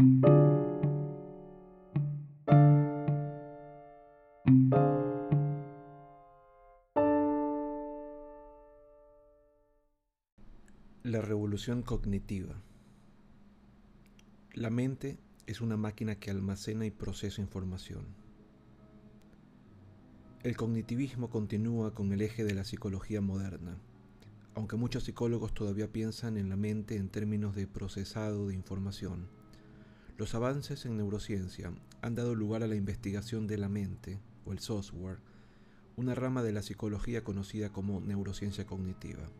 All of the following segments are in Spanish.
La revolución cognitiva. La mente es una máquina que almacena y procesa información. El cognitivismo continúa con el eje de la psicología moderna, aunque muchos psicólogos todavía piensan en la mente en términos de procesado de información. Los avances en neurociencia han dado lugar a la investigación de la mente, o el software, una rama de la psicología conocida como neurociencia cognitiva.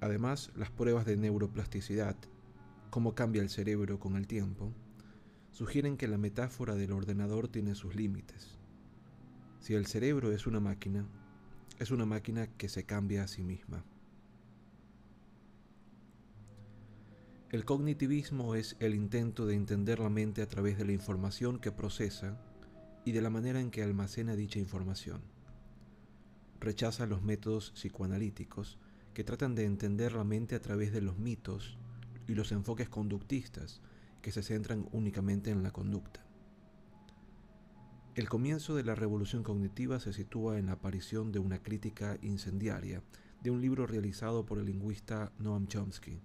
Además, las pruebas de neuroplasticidad, cómo cambia el cerebro con el tiempo, sugieren que la metáfora del ordenador tiene sus límites. Si el cerebro es una máquina, es una máquina que se cambia a sí misma. El cognitivismo es el intento de entender la mente a través de la información que procesa y de la manera en que almacena dicha información. Rechaza los métodos psicoanalíticos que tratan de entender la mente a través de los mitos y los enfoques conductistas que se centran únicamente en la conducta. El comienzo de la revolución cognitiva se sitúa en la aparición de una crítica incendiaria de un libro realizado por el lingüista Noam Chomsky,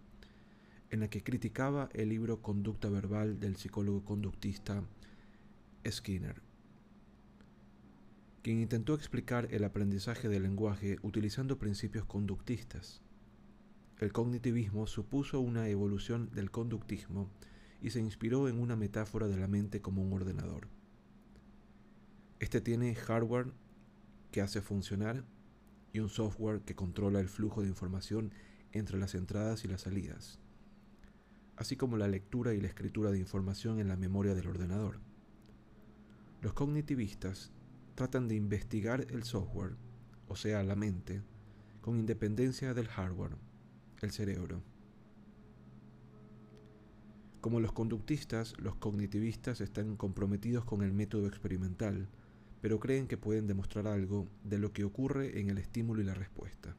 en la que criticaba el libro Conducta Verbal del psicólogo conductista Skinner quien intentó explicar el aprendizaje del lenguaje utilizando principios conductistas. El cognitivismo supuso una evolución del conductismo y se inspiró en una metáfora de la mente como un ordenador. Este tiene hardware que hace funcionar y un software que controla el flujo de información entre las entradas y las salidas, así como la lectura y la escritura de información en la memoria del ordenador. Los cognitivistas tratan de investigar el software, o sea, la mente, con independencia del hardware, el cerebro. Como los conductistas, los cognitivistas están comprometidos con el método experimental, pero creen que pueden demostrar algo de lo que ocurre en el estímulo y la respuesta.